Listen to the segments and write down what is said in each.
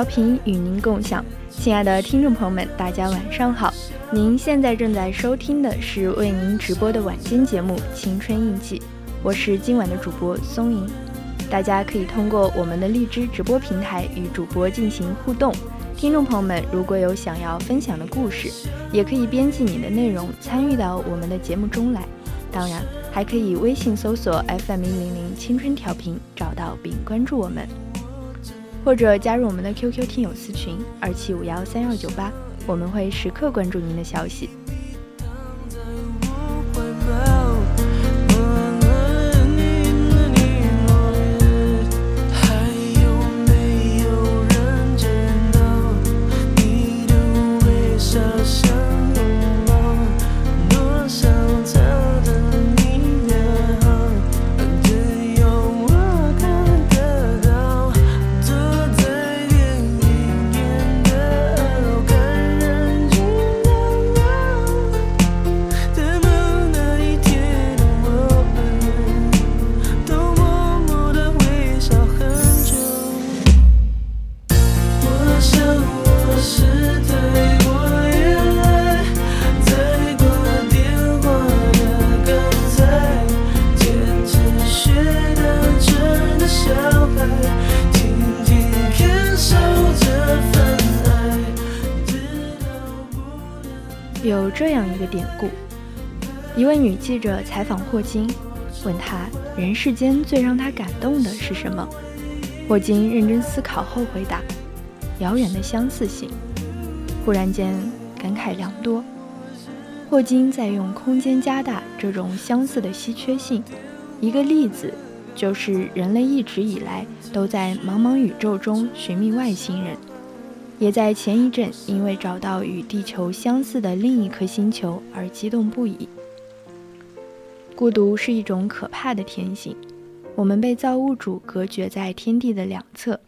调频与您共享，亲爱的听众朋友们，大家晚上好！您现在正在收听的是为您直播的晚间节目《青春印记》，我是今晚的主播松莹。大家可以通过我们的荔枝直播平台与主播进行互动。听众朋友们，如果有想要分享的故事，也可以编辑你的内容参与到我们的节目中来。当然，还可以微信搜索 FM 一零零青春调频，找到并关注我们。或者加入我们的 QQ 听友私群二七五幺三幺九八，我们会时刻关注您的消息。记者采访霍金，问他人世间最让他感动的是什么？霍金认真思考后回答：遥远的相似性。忽然间感慨良多。霍金在用空间加大这种相似的稀缺性。一个例子就是人类一直以来都在茫茫宇宙中寻觅外星人。也在前一阵，因为找到与地球相似的另一颗星球而激动不已。孤独是一种可怕的天性，我们被造物主隔绝在天地的两侧，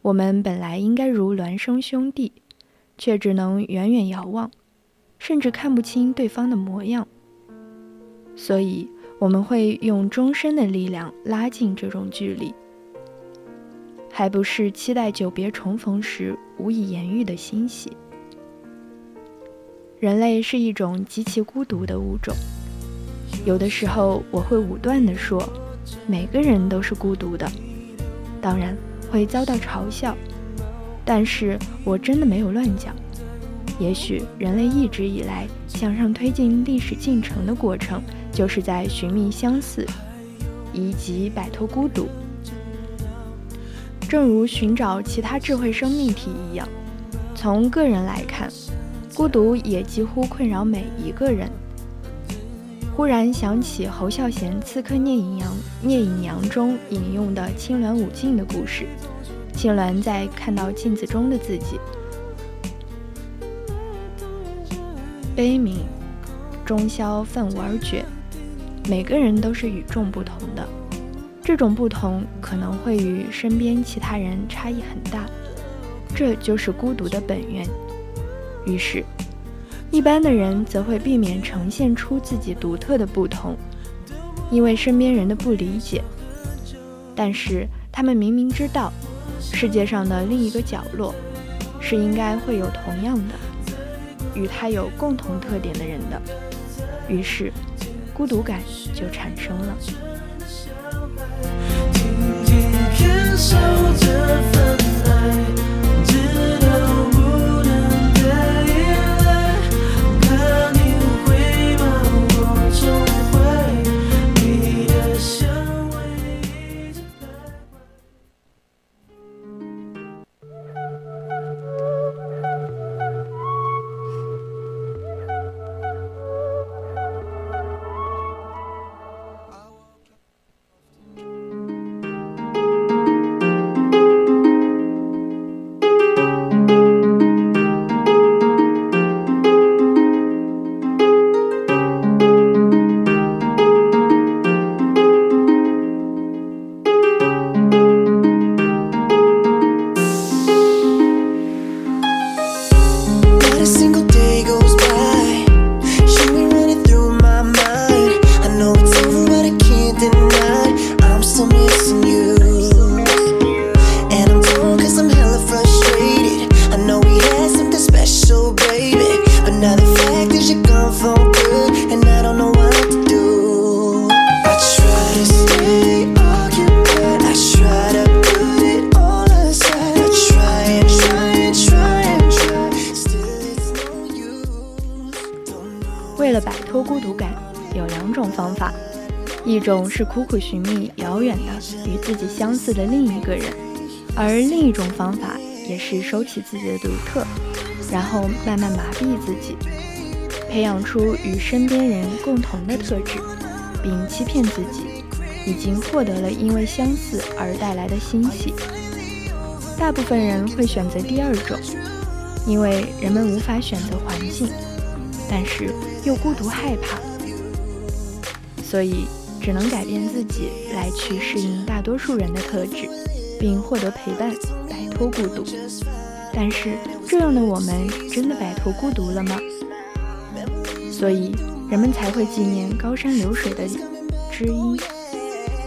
我们本来应该如孪生兄弟，却只能远远遥望，甚至看不清对方的模样。所以，我们会用终身的力量拉近这种距离。还不是期待久别重逢时无以言喻的欣喜。人类是一种极其孤独的物种。有的时候，我会武断地说，每个人都是孤独的，当然会遭到嘲笑。但是我真的没有乱讲。也许人类一直以来向上推进历史进程的过程，就是在寻觅相似，以及摆脱孤独。正如寻找其他智慧生命体一样，从个人来看，孤独也几乎困扰每一个人。忽然想起侯孝贤《刺客聂隐娘》聂隐娘中引用的青鸾舞镜的故事。青鸾在看到镜子中的自己。悲鸣，终宵愤舞而绝。每个人都是与众不同的，这种不同可能会与身边其他人差异很大，这就是孤独的本源。于是，一般的人则会避免呈现出自己独特的不同，因为身边人的不理解。但是他们明明知道，世界上的另一个角落，是应该会有同样的。与他有共同特点的人的，于是孤独感就产生了。是苦苦寻觅遥远的与自己相似的另一个人，而另一种方法也是收起自己的独特，然后慢慢麻痹自己，培养出与身边人共同的特质，并欺骗自己已经获得了因为相似而带来的欣喜。大部分人会选择第二种，因为人们无法选择环境，但是又孤独害怕，所以。只能改变自己来去适应大多数人的特质，并获得陪伴，摆脱孤独。但是这样的我们真的摆脱孤独了吗？所以人们才会纪念高山流水的知音，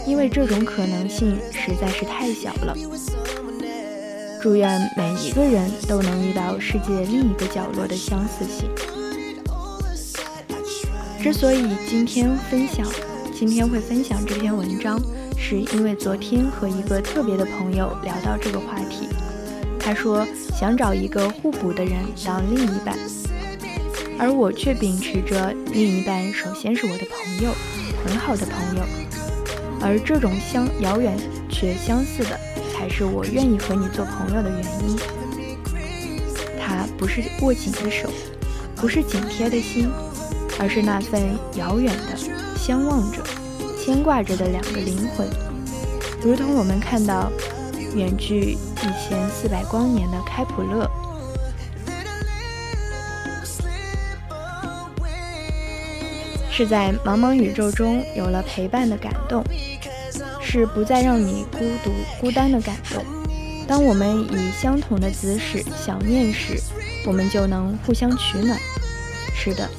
因为这种可能性实在是太小了。祝愿每一个人都能遇到世界另一个角落的相似性。之所以今天分享。今天会分享这篇文章，是因为昨天和一个特别的朋友聊到这个话题。他说想找一个互补的人当另一半，而我却秉持着另一半首先是我的朋友，很好的朋友，而这种相遥远却相似的，才是我愿意和你做朋友的原因。他不是握紧的手，不是紧贴的心，而是那份遥远的。相望着、牵挂着的两个灵魂，如同我们看到远距一千四百光年的开普勒，是在茫茫宇宙中有了陪伴的感动，是不再让你孤独孤单的感动。当我们以相同的姿势想念时，我们就能互相取暖。是的。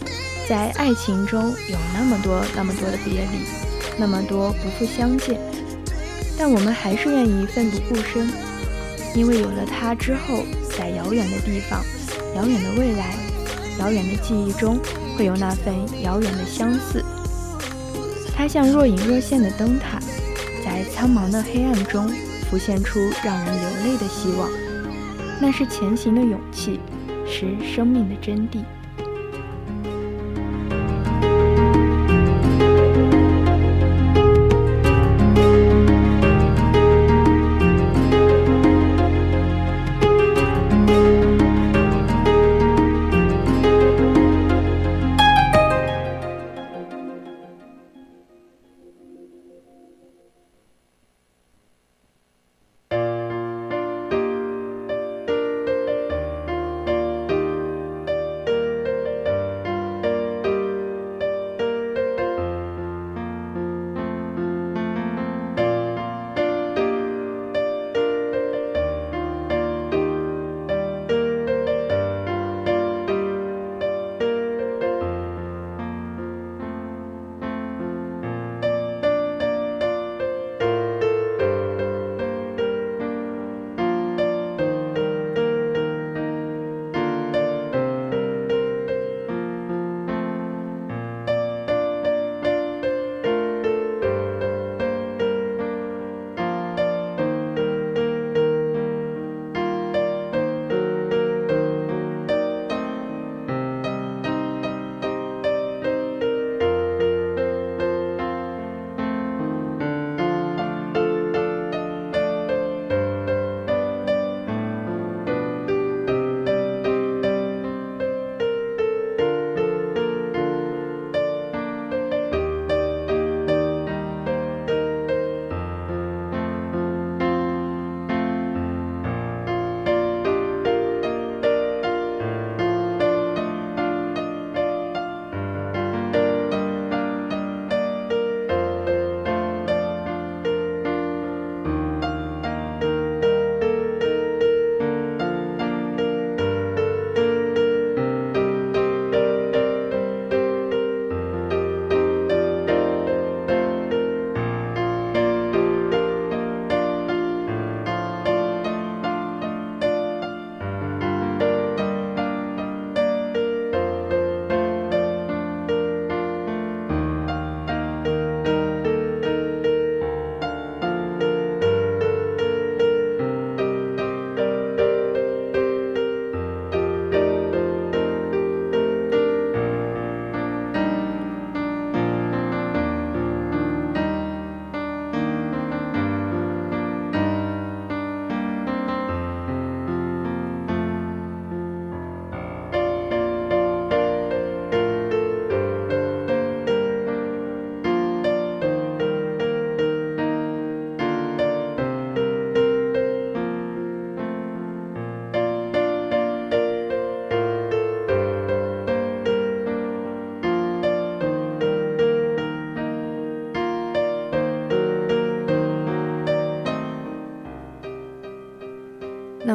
在爱情中有那么多那么多的别离，那么多不复相见，但我们还是愿意奋不顾身，因为有了他之后，在遥远的地方、遥远的未来，遥远的记忆中会有那份遥远的相似。它像若隐若现的灯塔，在苍茫的黑暗中浮现出让人流泪的希望。那是前行的勇气，是生命的真谛。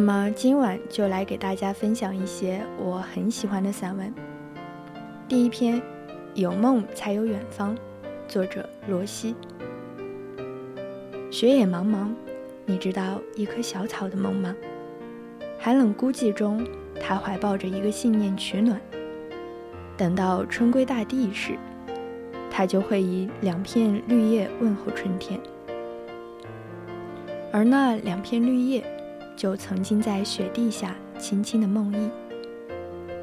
么今晚就来给大家分享一些我很喜欢的散文。第一篇，《有梦才有远方》，作者罗西。雪野茫茫，你知道一棵小草的梦吗？寒冷孤寂中，它怀抱着一个信念取暖。等到春归大地时，它就会以两片绿叶问候春天。而那两片绿叶。就曾经在雪地下轻轻的梦呓。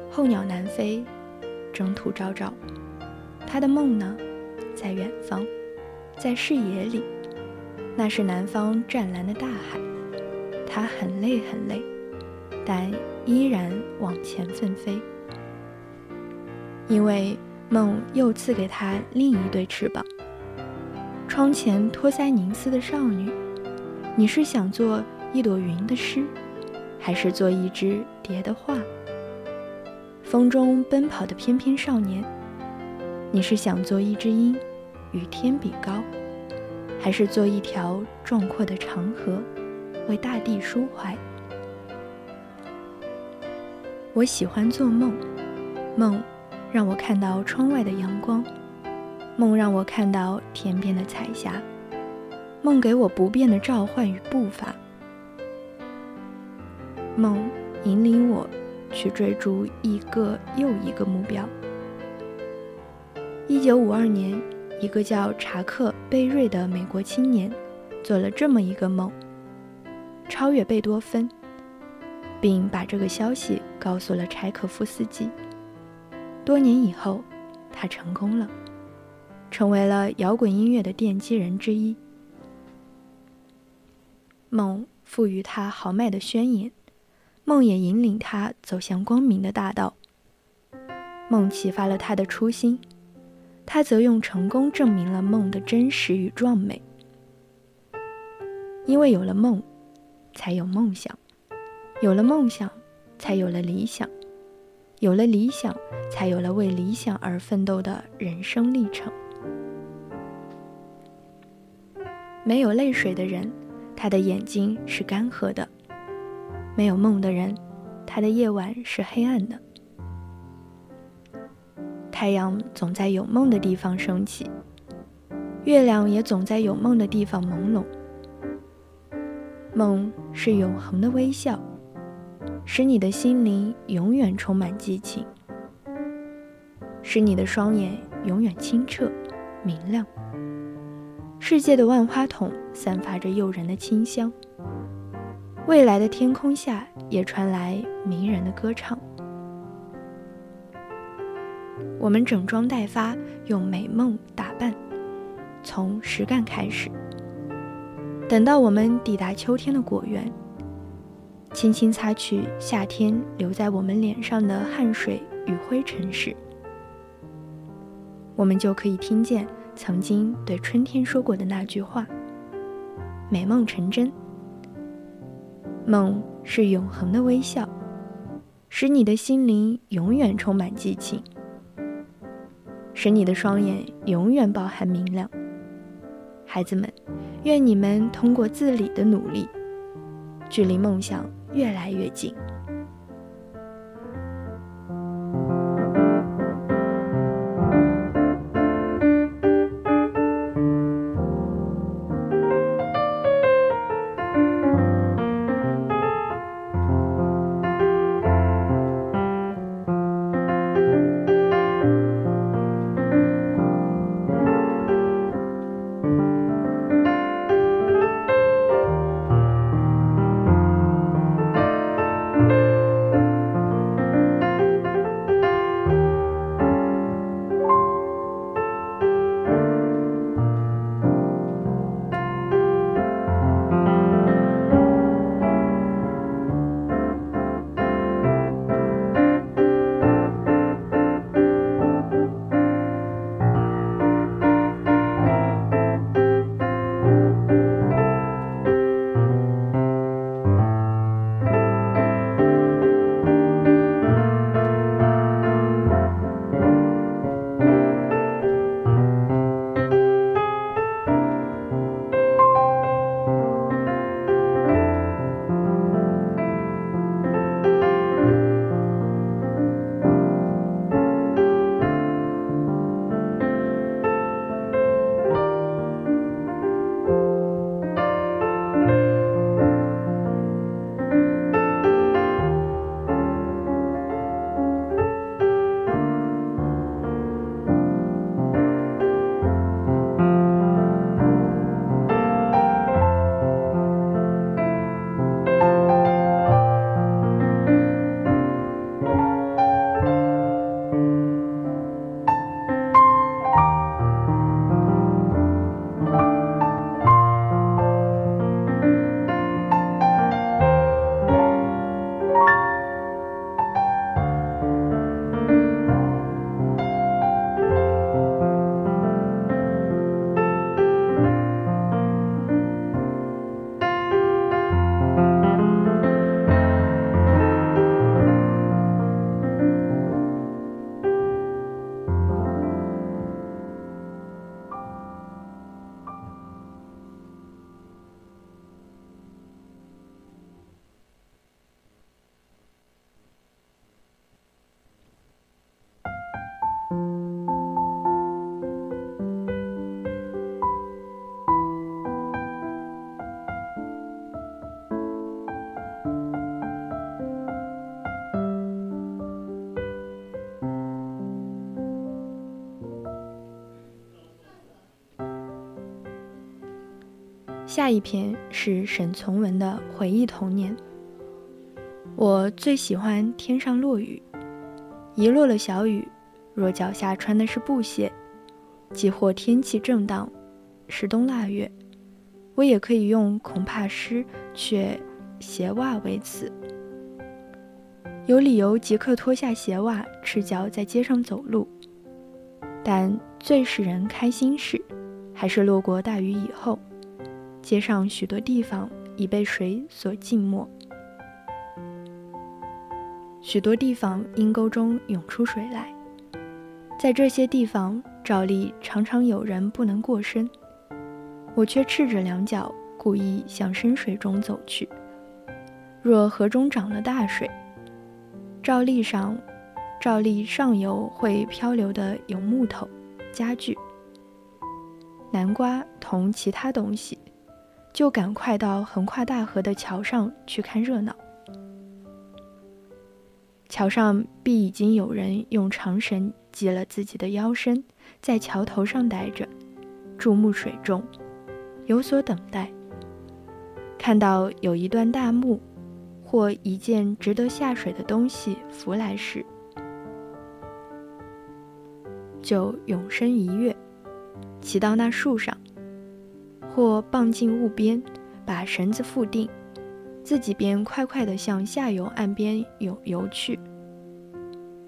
候鸟南飞，征途昭昭。他的梦呢，在远方，在视野里，那是南方湛蓝的大海。他很累很累，但依然往前奋飞。因为梦又赐给他另一对翅膀。窗前托腮凝思的少女，你是想做？一朵云的诗，还是做一只蝶的画？风中奔跑的翩翩少年，你是想做一只鹰，与天比高，还是做一条壮阔的长河，为大地抒怀？我喜欢做梦，梦让我看到窗外的阳光，梦让我看到天边的彩霞，梦给我不变的召唤与步伐。梦引领我去追逐一个又一个目标。一九五二年，一个叫查克·贝瑞的美国青年做了这么一个梦：超越贝多芬，并把这个消息告诉了柴可夫斯基。多年以后，他成功了，成为了摇滚音乐的奠基人之一。梦赋予他豪迈的宣言，梦也引领他走向光明的大道。梦启发了他的初心，他则用成功证明了梦的真实与壮美。因为有了梦，才有梦想；有了梦想，才有了理想；有了理想，才有了为理想而奋斗的人生历程。没有泪水的人。他的眼睛是干涸的，没有梦的人，他的夜晚是黑暗的。太阳总在有梦的地方升起，月亮也总在有梦的地方朦胧。梦是永恒的微笑，使你的心灵永远充满激情，使你的双眼永远清澈明亮。世界的万花筒散发着诱人的清香，未来的天空下也传来迷人的歌唱。我们整装待发，用美梦打扮，从实干开始。等到我们抵达秋天的果园，轻轻擦去夏天留在我们脸上的汗水与灰尘时，我们就可以听见。曾经对春天说过的那句话：“美梦成真。”梦是永恒的微笑，使你的心灵永远充满激情，使你的双眼永远饱含明亮。孩子们，愿你们通过自理的努力，距离梦想越来越近。下一篇是沈从文的回忆童年。我最喜欢天上落雨，一落了小雨，若脚下穿的是布鞋，即或天气正当，是冬腊月，我也可以用恐怕湿却鞋袜为词。有理由即刻脱下鞋袜，赤脚在街上走路。但最使人开心事，还是落过大雨以后，街上许多地方已被水所浸没，许多地方阴沟中涌出水来。在这些地方，照例常常有人不能过身，我却赤着两脚，故意向深水中走去。若河中涨了大水，照例上，照例上游会漂流的有木头、家具、南瓜同其他东西，就赶快到横跨大河的桥上去看热闹。桥上必已经有人用长绳系了自己的腰身，在桥头上待着，注目水中，有所等待。看到有一段大木。或一件值得下水的东西浮来时，就永身一跃，骑到那树上，或傍进雾边，把绳子缚定，自己便快快地向下游岸边游游去。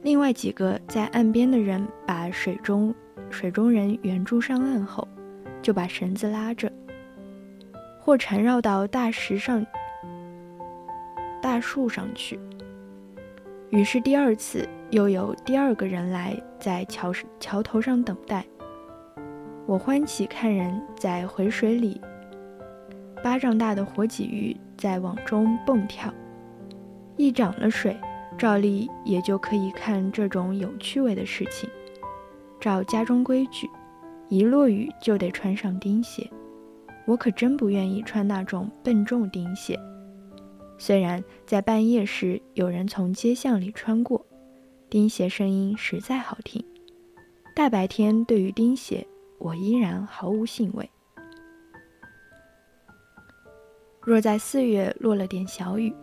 另外几个在岸边的人把水中水中人援助上岸后，就把绳子拉着，或缠绕到大石上。大树上去。于是第二次又有第二个人来在桥桥头上等待。我欢喜看人在回水里，巴掌大的活鲫鱼在网中蹦跳。一涨了水，照例也就可以看这种有趣味的事情。照家中规矩，一落雨就得穿上钉鞋。我可真不愿意穿那种笨重钉鞋。虽然在半夜时有人从街巷里穿过，钉鞋声音实在好听。大白天对于钉鞋，我依然毫无兴味。若在四月落了点小雨，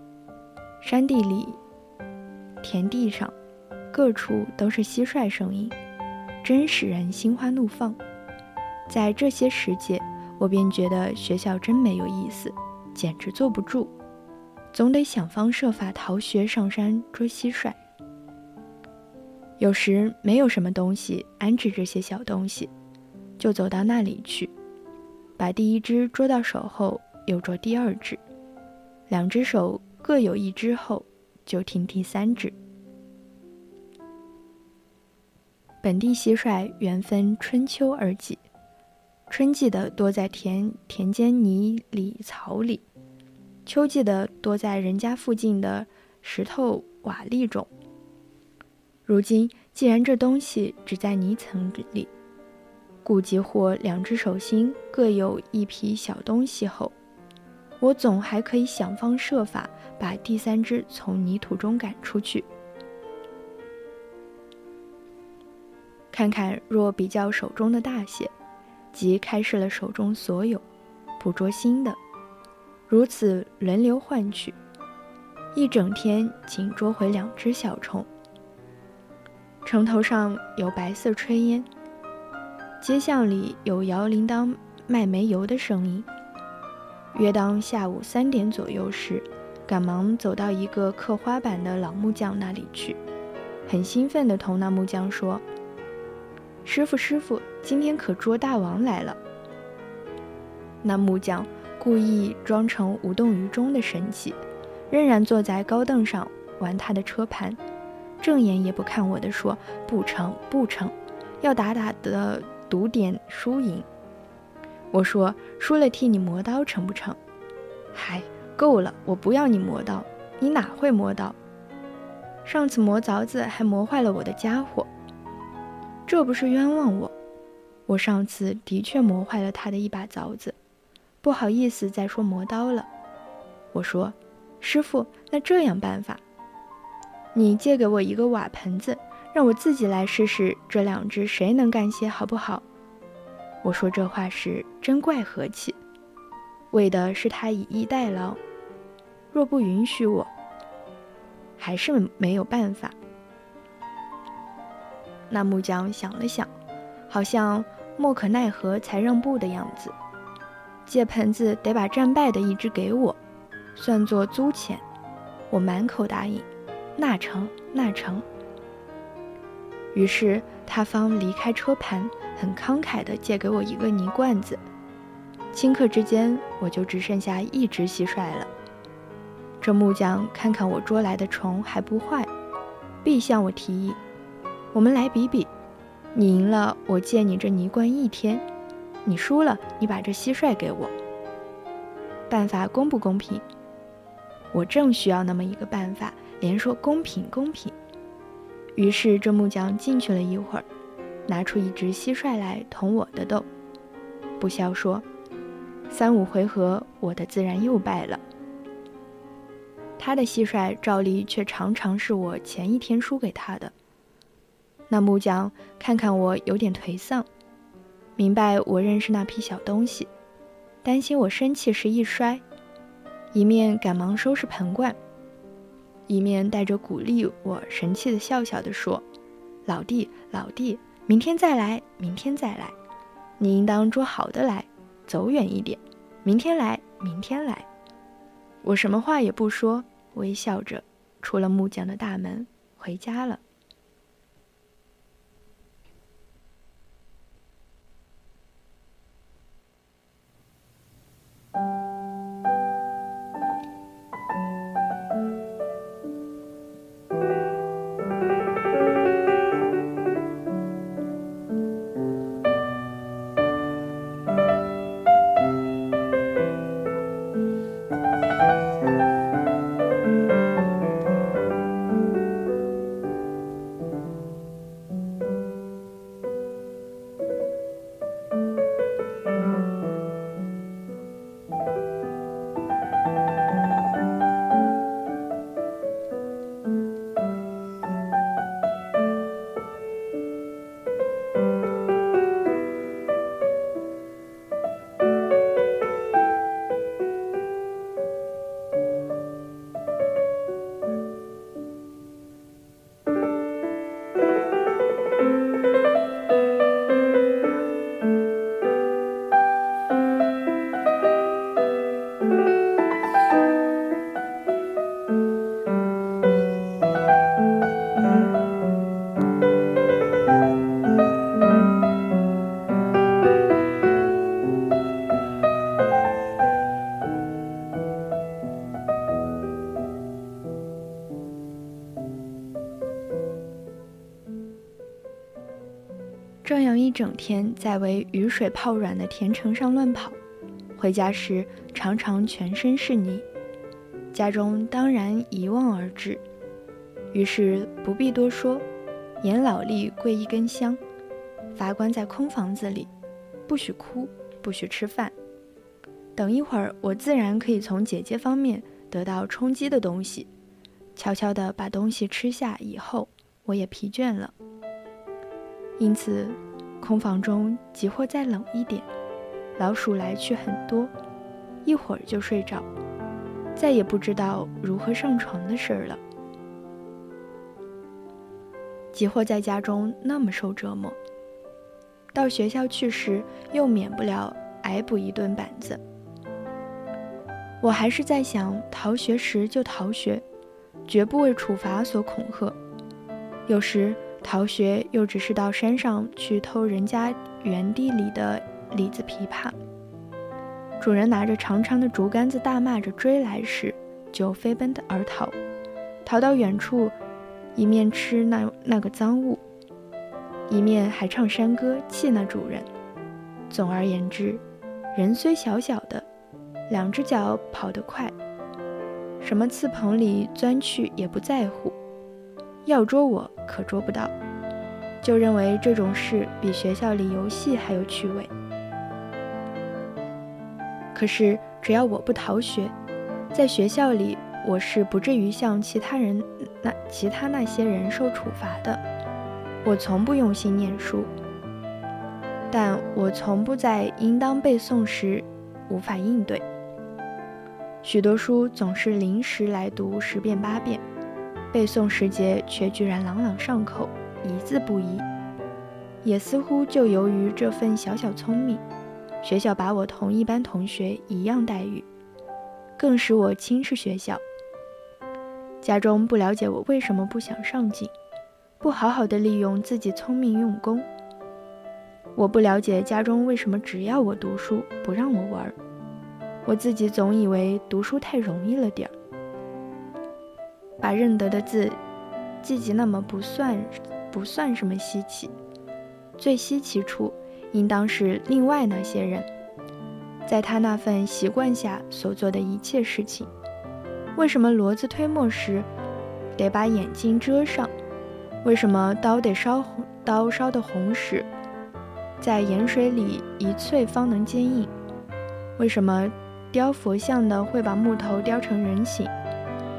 山地里、田地上，各处都是蟋蟀声音，真使人心花怒放。在这些时节，我便觉得学校真没有意思，简直坐不住。总得想方设法逃学上山捉蟋蟀。有时没有什么东西安置这些小东西，就走到那里去，把第一只捉到手后，又捉第二只，两只手各有一只后，就停第三只。本地蟋蟀原分春秋二季，春季的多在田田间泥里草里。秋季的多在人家附近的石头瓦砾中。如今既然这东西只在泥层里，故即或两只手心各有一批小东西后，我总还可以想方设法把第三只从泥土中赶出去。看看若比较手中的大些，即开始了手中所有，捕捉新的。如此轮流换取，一整天仅捉回两只小虫。城头上有白色炊烟，街巷里有摇铃铛卖煤油的声音。约当下午三点左右时，赶忙走到一个刻花板的老木匠那里去，很兴奋地同那木匠说：“师傅，师傅，今天可捉大王来了。”那木匠。故意装成无动于衷的神气，仍然坐在高凳上玩他的车盘，正眼也不看我的说：“不成，不成，要打打的赌点输赢。”我说：“输了替你磨刀成不成？”嗨，够了，我不要你磨刀，你哪会磨刀？上次磨凿子还磨坏了我的家伙，这不是冤枉我？我上次的确磨坏了他的一把凿子。不好意思，再说磨刀了。我说：“师傅，那这样办法，你借给我一个瓦盆子，让我自己来试试这两只谁能干些，好不好？”我说这话时真怪和气。为的是他以逸待劳。若不允许我，还是没有办法。那木匠想了想，好像莫可奈何才让步的样子。借盆子得把战败的一只给我，算作租钱。我满口答应，那成，那成。于是他方离开车盘，很慷慨地借给我一个泥罐子。顷刻之间，我就只剩下一只蟋蟀了。这木匠看看我捉来的虫还不坏，必向我提议：“我们来比比，你赢了，我借你这泥罐一天；你输了，你把这蟋蟀给我。办法公不公平？”我正需要那么一个办法，连说公平公平。于是这木匠进去了一会儿，拿出一只蟋蟀来同我的斗，不消说，三五回合，我的自然又败了。他的蟋蟀照例却常常是我前一天输给他的。那木匠看看我有点颓丧，明白我认识那批小东西，担心我生气时一摔，一面赶忙收拾盆罐。一面带着鼓励我，神气的笑笑的说：“老弟，老弟，明天再来，明天再来，你应当捉好的来，走远一点。明天来，明天来。”我什么话也不说，微笑着出了木匠的大门，回家了。天在为雨水泡软的田城上乱跑，回家时常常全身是泥，家中当然一望而知。于是不必多说，严老吏跪一根香，罚关在空房子里，不许哭，不许吃饭。等一会儿，我自然可以从姐姐方面得到充饥的东西，悄悄地把东西吃下以后，我也疲倦了。因此，空房中即或再冷一点，老鼠来去很多，一会儿就睡着，再也不知道如何上床的事儿了。即或在家中那么受折磨，到学校去时又免不了挨补一顿板子。我还是在想，逃学时就逃学，绝不为处罚所恐吓。有时。逃学又只是到山上去偷人家园地里的李子枇杷，主人拿着长长的竹竿子大骂着追来时，就飞奔的而逃，逃到远处，一面吃那那个赃物，一面还唱山歌气那主人。总而言之，人虽小小的，两只脚跑得快，什么刺棚里钻去也不在乎。要捉我可捉不到，就认为这种事比学校里游戏还有趣味。可是只要我不逃学，在学校里我是不至于像其他人那其他那些人受处罚的。我从不用心念书，但我从不在应当背诵时无法应对。许多书总是临时来读十遍八遍，背诵时节却居然朗朗上口，一字不移。也似乎就由于这份小小聪明，学校把我同一班同学一样待遇，更使我轻视学校。家中不了解我为什么不想上进，不好好的利用自己聪明用功。我不了解家中为什么只要我读书，不让我玩。我自己总以为读书太容易了点儿，把认得的字记记那么不算不算什么稀奇。最稀奇处，应当是另外那些人，在他那份习惯下所做的一切事情。为什么骡子推磨时得把眼睛遮上？为什么刀得烧红？刀烧的红时，在盐水里一淬方能坚硬？为什么雕佛像的会把木头雕成人形？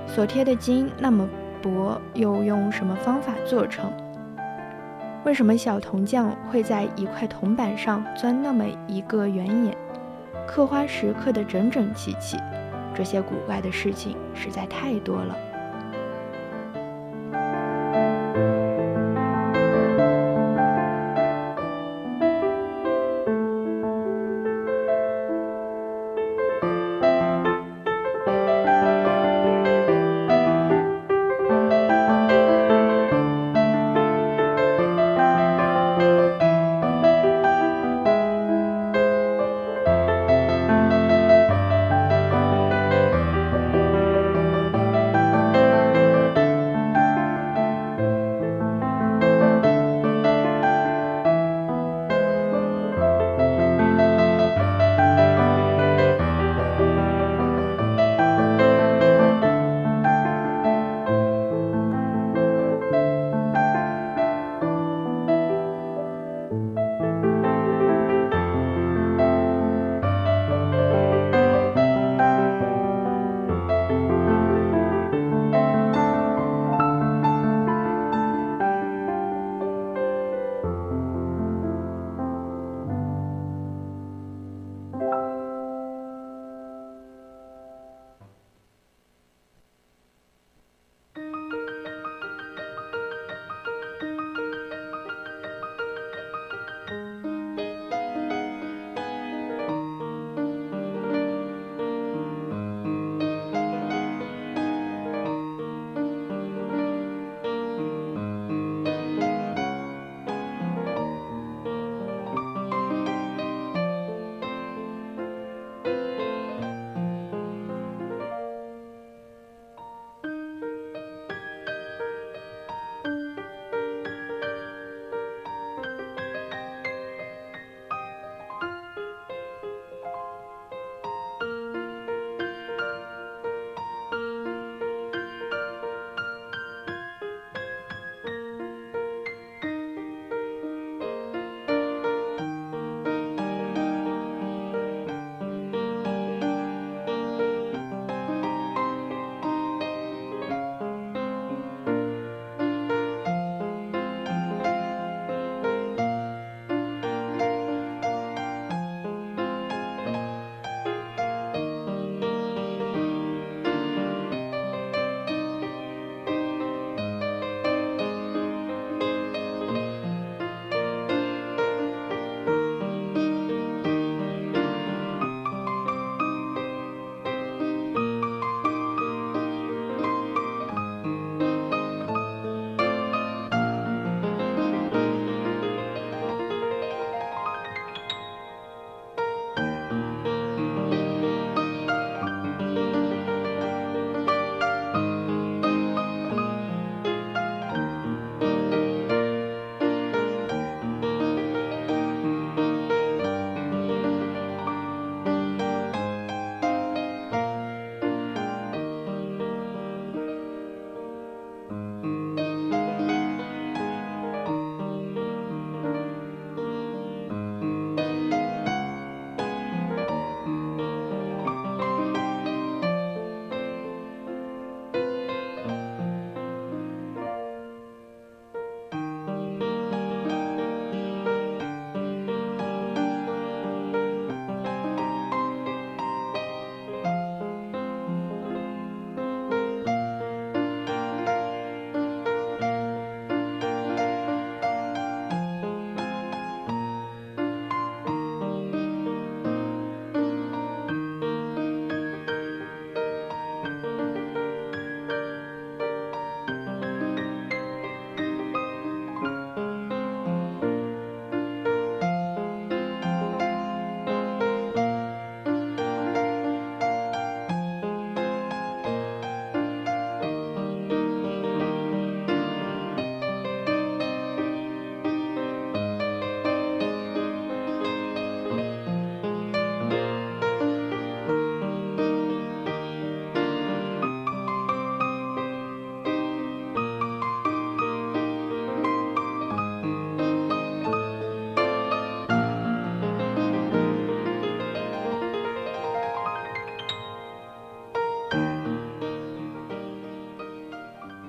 所贴的金那么薄，又用什么方法做成？为什么小铜匠会在一块铜板上钻那么一个圆眼，刻花时刻得整整齐齐？这些古怪的事情实在太多了。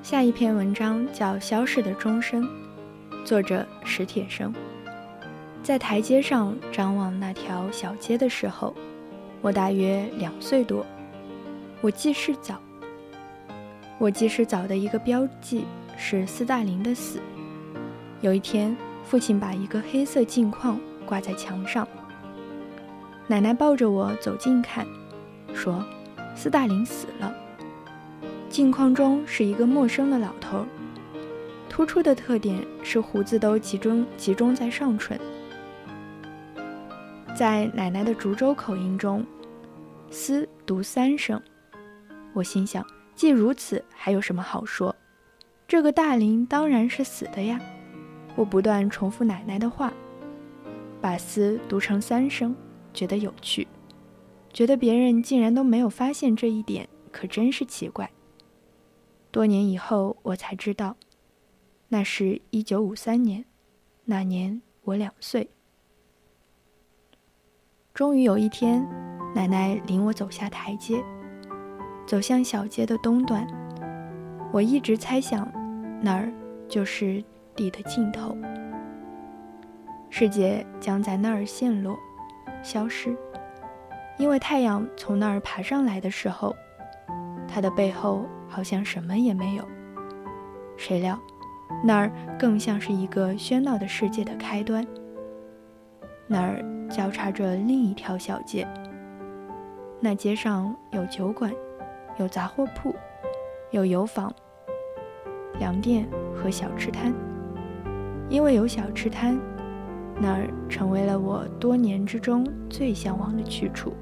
下一篇文章叫《消逝的钟声》，作者史铁生。在台阶上张望那条小街的时候，我大约两岁多。我记事早。我记事早的一个标记是斯大林的死。有一天，父亲把一个黑色镜框挂在墙上。奶奶抱着我走近看，说：“斯大林死了。”镜框中是一个陌生的老头，突出的特点是胡子都集中集中在上唇。在奶奶的竹州口音中，“斯”读三声。我心想，既如此，还有什么好说？这个大林当然是死的呀！我不断重复奶奶的话，把“斯”读成三声，觉得有趣，觉得别人竟然都没有发现这一点，可真是奇怪。多年以后，我才知道，那是一九五三年，那年我两岁。终于有一天，奶奶领我走下台阶，走向小街的东端。我一直猜想，那儿就是地的尽头，世界将在那儿陷落、消失，因为太阳从那儿爬上来的时候，它的背后。好像什么也没有。谁料，那儿更像是一个喧闹的世界的开端。那儿交叉着另一条小街。那街上有酒馆，有杂货铺，有油坊、粮店和小吃摊。因为有小吃摊，那儿成为了我多年之中最向往的去处。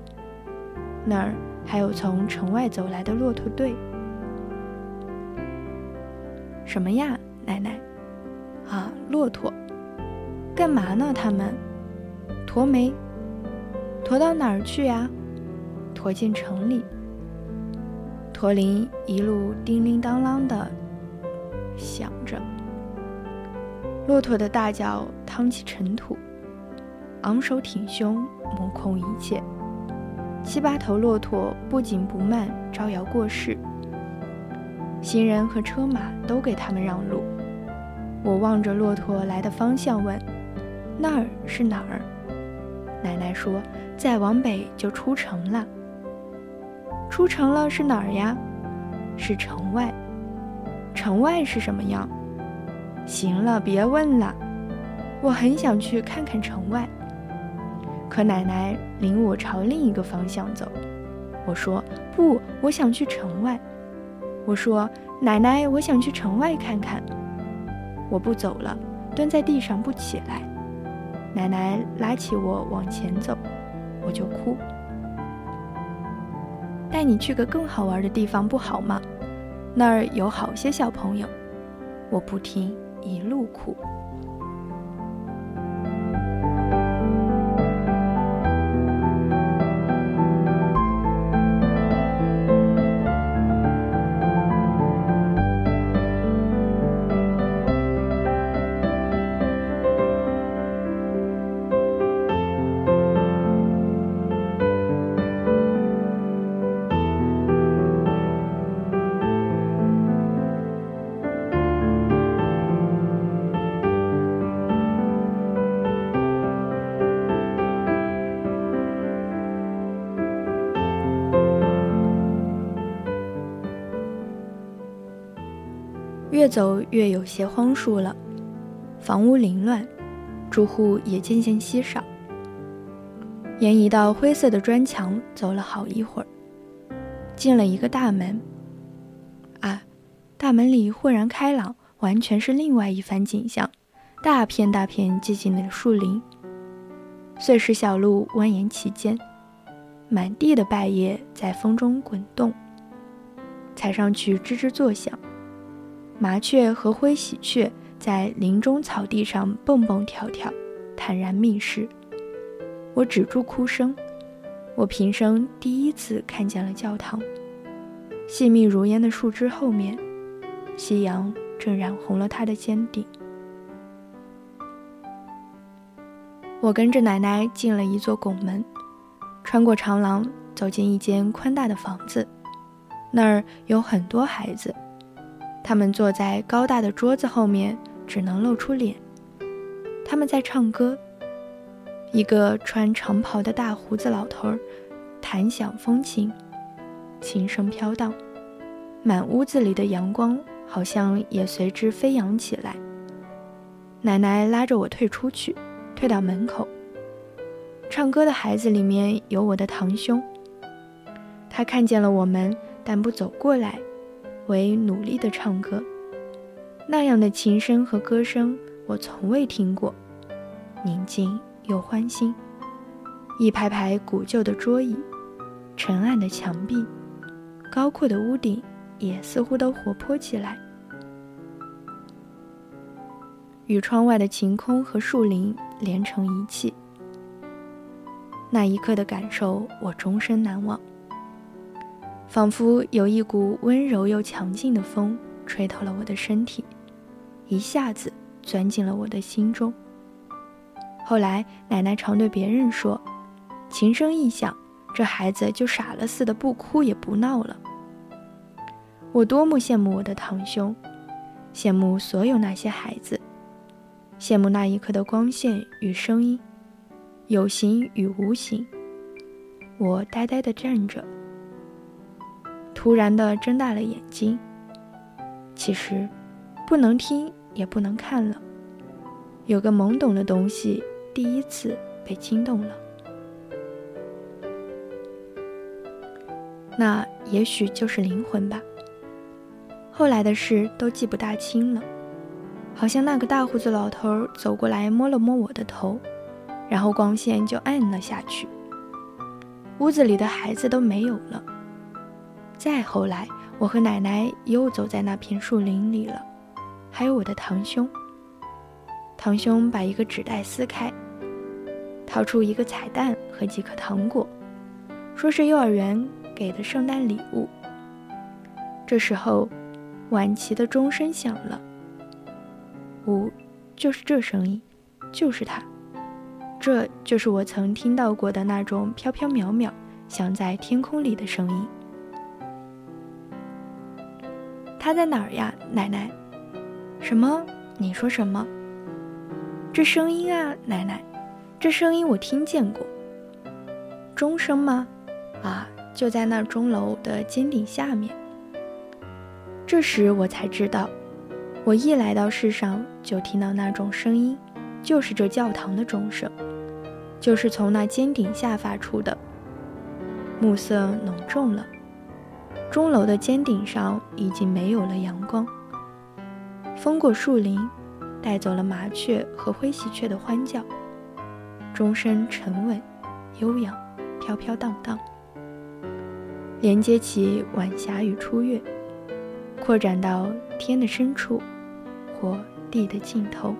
那儿还有从城外走来的骆驼队。什么呀，奶奶？啊，骆驼，干嘛呢？他们驮煤，驮到哪儿去呀？驮进城里。驼铃一路叮铃当啷的响着，骆驼的大脚趟起尘土，昂首挺胸，目空一切。七八头骆驼不紧不慢，招摇过市。行人和车马都给他们让路。我望着骆驼来的方向问：“那儿是哪儿？”奶奶说：“再往北就出城了。”出城了是哪儿呀？是城外。城外是什么样？行了，别问了。我很想去看看城外，可奶奶领我朝另一个方向走。我说：“不，我想去城外。”我说：“奶奶，我想去城外看看。”我不走了，蹲在地上不起来。奶奶拉起我往前走，我就哭。带你去个更好玩的地方不好吗？那儿有好些小朋友。我不听，一路哭。越走越有些荒疏了，房屋凌乱，住户也渐渐稀少。沿一道灰色的砖墙走了好一会儿，进了一个大门。啊，大门里豁然开朗，完全是另外一番景象：大片大片寂静的树林，碎石小路蜿蜒其间，满地的败叶在风中滚动，踩上去吱吱作响。麻雀和灰喜鹊在林中草地上蹦蹦跳跳，坦然觅食。我止住哭声，我平生第一次看见了教堂。细密如烟的树枝后面，夕阳正染红了它的尖顶。我跟着奶奶进了一座拱门，穿过长廊，走进一间宽大的房子，那儿有很多孩子。他们坐在高大的桌子后面，只能露出脸。他们在唱歌。一个穿长袍的大胡子老头儿弹响风琴，琴声飘荡，满屋子里的阳光好像也随之飞扬起来。奶奶拉着我退出去，退到门口。唱歌的孩子里面有我的堂兄。他看见了我们，但不走过来，为努力的唱歌。那样的琴声和歌声，我从未听过。宁静又欢欣。一排排古旧的桌椅，沉暗的墙壁，高阔的屋顶，也似乎都活泼起来。与窗外的晴空和树林连成一气。那一刻的感受，我终身难忘。仿佛有一股温柔又强劲的风吹透了我的身体，一下子钻进了我的心中。后来，奶奶常对别人说：“琴声一响，这孩子就傻了似的，不哭也不闹了。”我多么羡慕我的堂兄，羡慕所有那些孩子。羡慕那一刻的光线与声音，有形与无形。我呆呆地站着，突然的睁大了眼睛。其实，不能听也不能看了。有个懵懂的东西，第一次被惊动了。那也许就是灵魂吧。后来的事都记不大清了。好像那个大胡子老头走过来摸了摸我的头，然后光线就暗了下去。屋子里的孩子都没有了。再后来，我和奶奶又走在那片树林里了，还有我的堂兄。堂兄把一个纸袋撕开，掏出一个彩蛋和几颗糖果，说是幼儿园给的圣诞礼物。这时候，晚旗的钟声响了。呜，就是这声音，就是它，这就是我曾听到过的那种飘飘渺渺、响在天空里的声音。它在哪儿呀，奶奶？什么？你说什么？这声音啊，奶奶，这声音我听见过。钟声吗？啊，就在那钟楼的尖顶下面。这时我才知道。我一来到世上，就听到那种声音，就是这教堂的钟声，就是从那尖顶下发出的。暮色浓重了，钟楼的尖顶上已经没有了阳光。风过树林，带走了麻雀和灰喜鹊的欢叫。钟声沉稳、悠扬、飘飘荡荡，连接起晚霞与初月，扩展到天的深处。或地的尽头。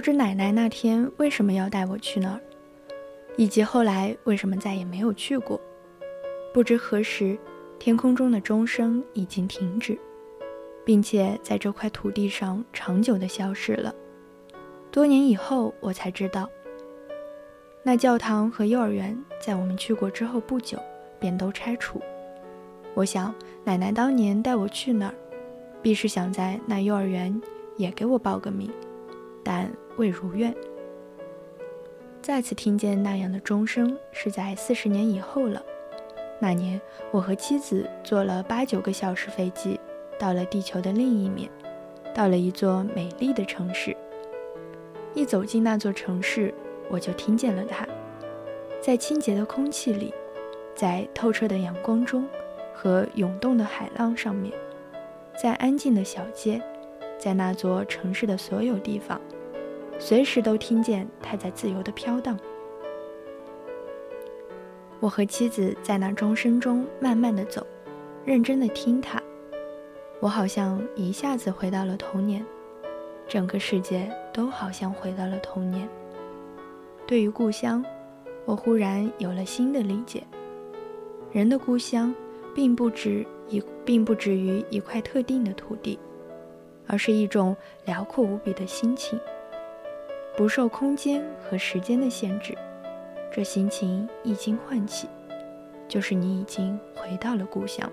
不知奶奶那天为什么要带我去那儿，以及后来为什么再也没有去过。不知何时，天空中的钟声已经停止，并且在这块土地上长久地消失了。多年以后，我才知道，那教堂和幼儿园在我们去过之后不久便都拆除。我想，奶奶当年带我去那儿，必是想在那幼儿园也给我报个名，但未如愿。再次听见那样的钟声，是在四十年以后了。那年，我和妻子坐了八九个小时飞机，到了地球的另一面，到了一座美丽的城市。一走进那座城市，我就听见了它，在清洁的空气里，在透彻的阳光中，和涌动的海浪上面，在安静的小街，在那座城市的所有地方，随时都听见它在自由地飘荡。我和妻子在那钟声中慢慢的走，认真的听它。我好像一下子回到了童年，整个世界都好像回到了童年。对于故乡，我忽然有了新的理解。人的故乡，并不止一，并不止于一块特定的土地，而是一种辽阔无比的心情，不受空间和时间的限制。这心情一经唤起，就是你已经回到了故乡。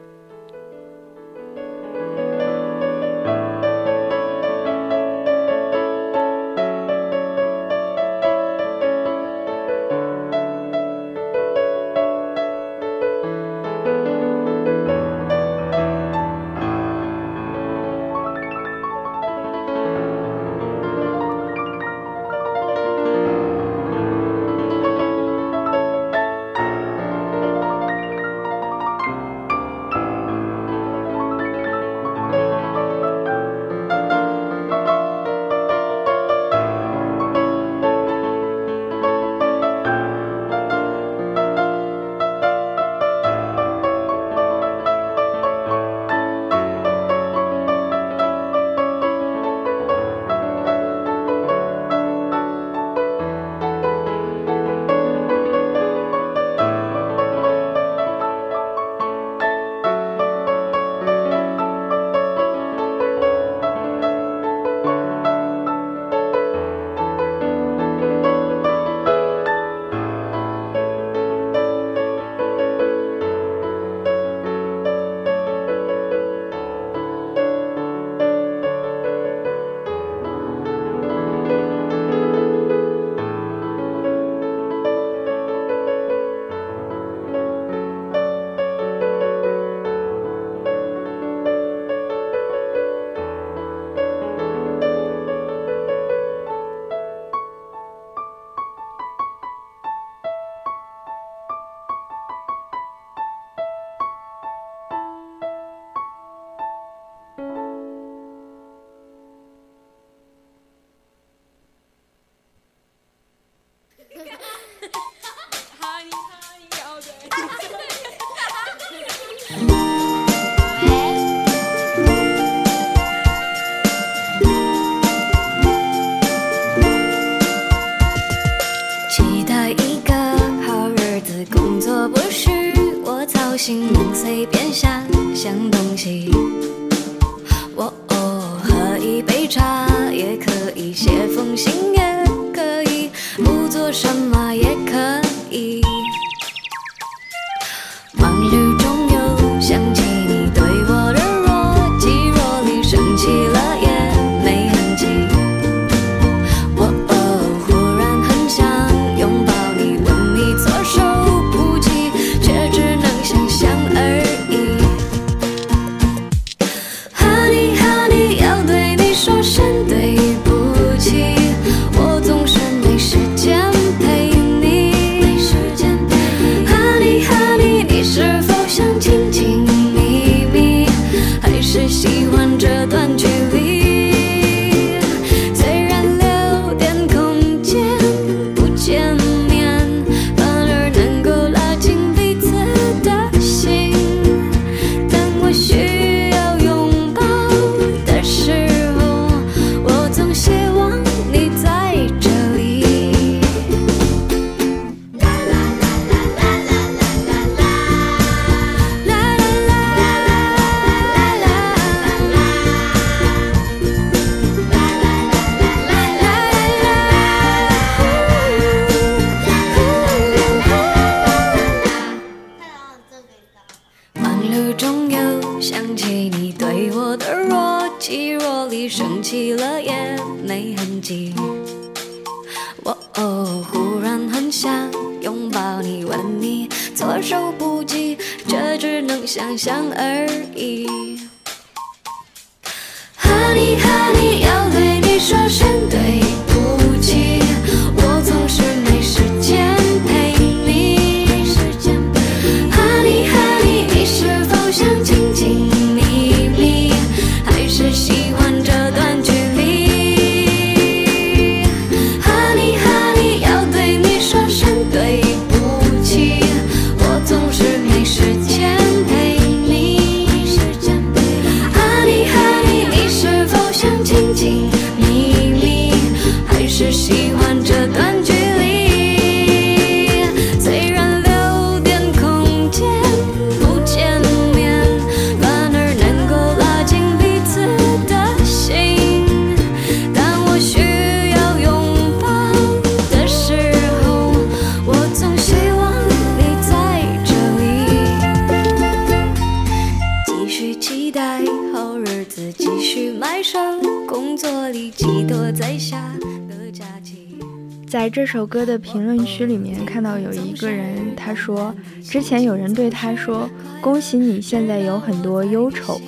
首歌的评论区里面看到有一个人，他说之前有人对他说：“恭喜你现在有很多忧愁，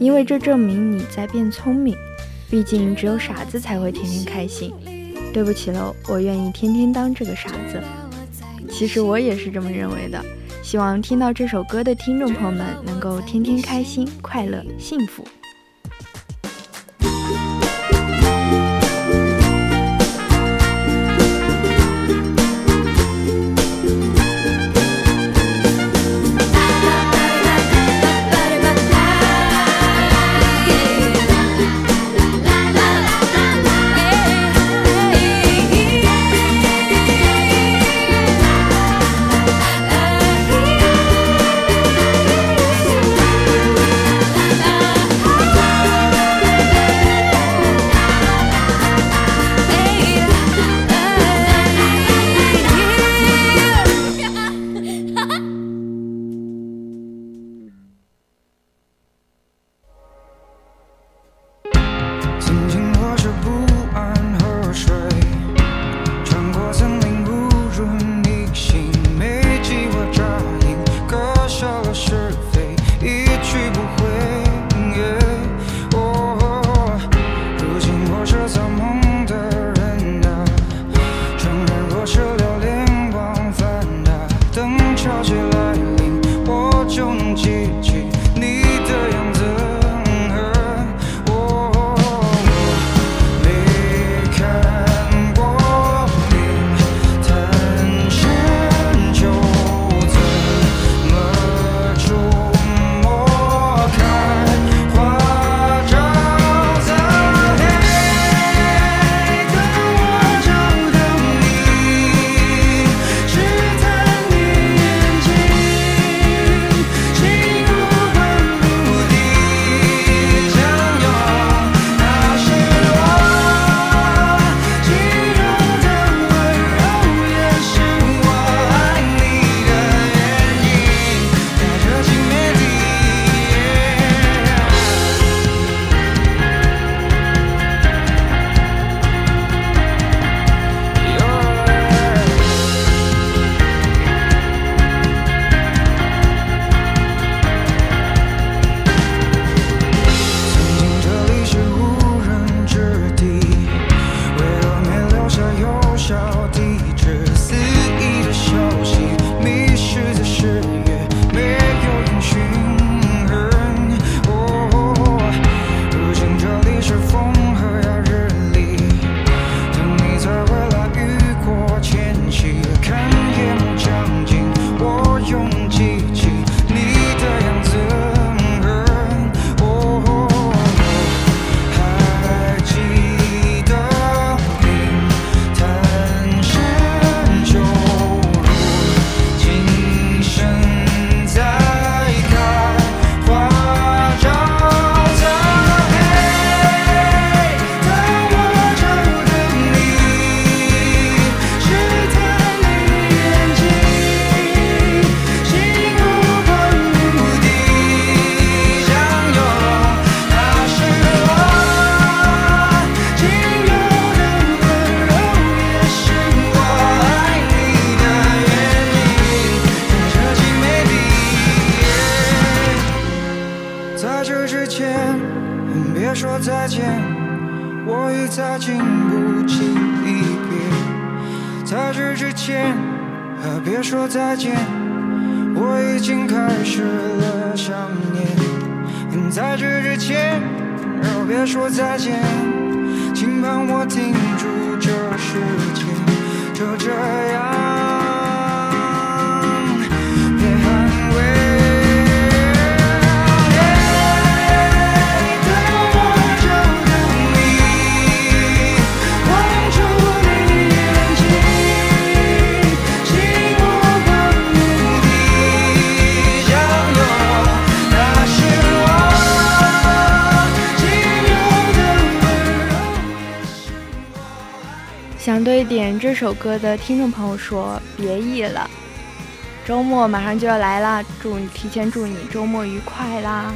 因为这证明你在变聪明。毕竟只有傻子才会天天开心。”对不起喽，我愿意天天当这个傻子。其实我也是这么认为的。希望听到这首歌的听众朋友们能够天天开心、快乐、幸福。首歌的听众朋友说，别意了，周末马上就要来啦，祝你提前祝你周末愉快啦！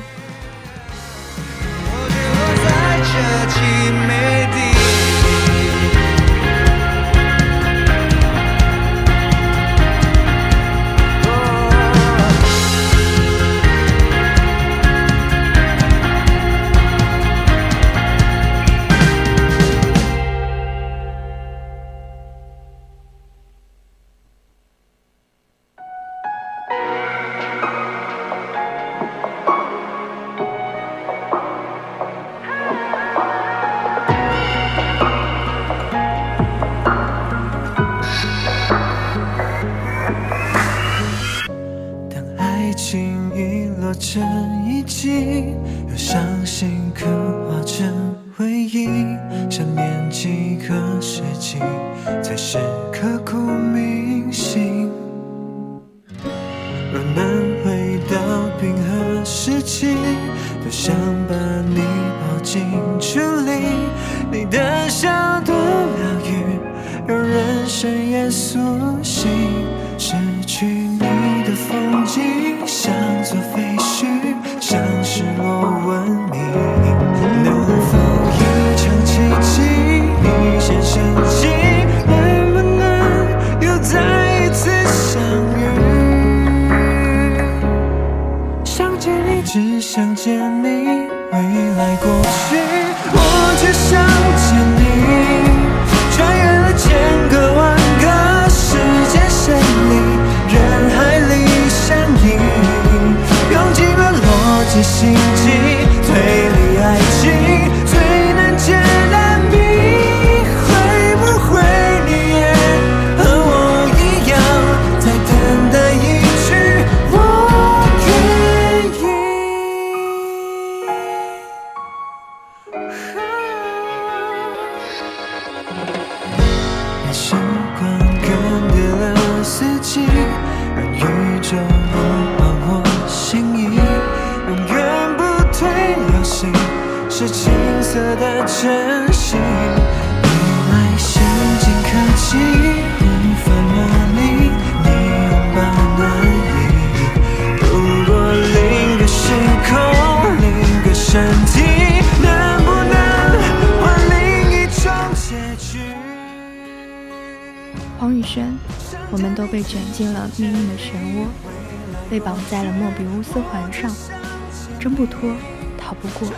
不脱，逃不过。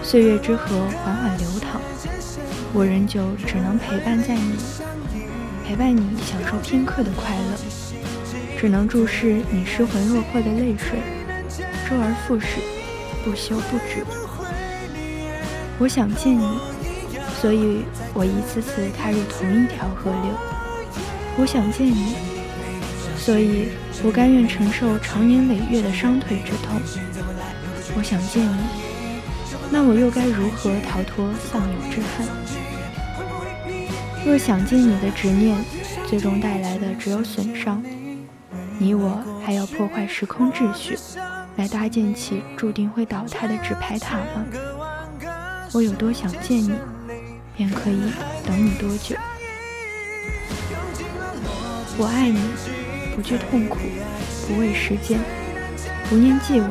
岁月之河缓缓流淌，我仍旧只能陪伴在你，陪伴你享受片刻的快乐，只能注视你失魂落魄的泪水，周而复始，不休不止。我想见你，所以我一次次踏入同一条河流。我想见你，所以我甘愿承受长年累月的伤腿之痛。我想见你，那我又该如何逃脱丧友之恨？若想见你的执念，最终带来的只有损伤。你我还要破坏时空秩序，来搭建起注定会倒塌的纸牌塔吗？我有多想见你，便可以等你多久。我爱你，不惧痛苦，不畏时间，不念既往。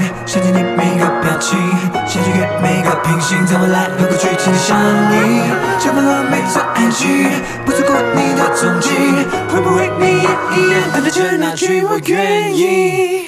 每个平行在未来，和过剧情紧相依，想问问，每错，爱情不错过你的踪迹，会不会你也一样等待着那句我愿意。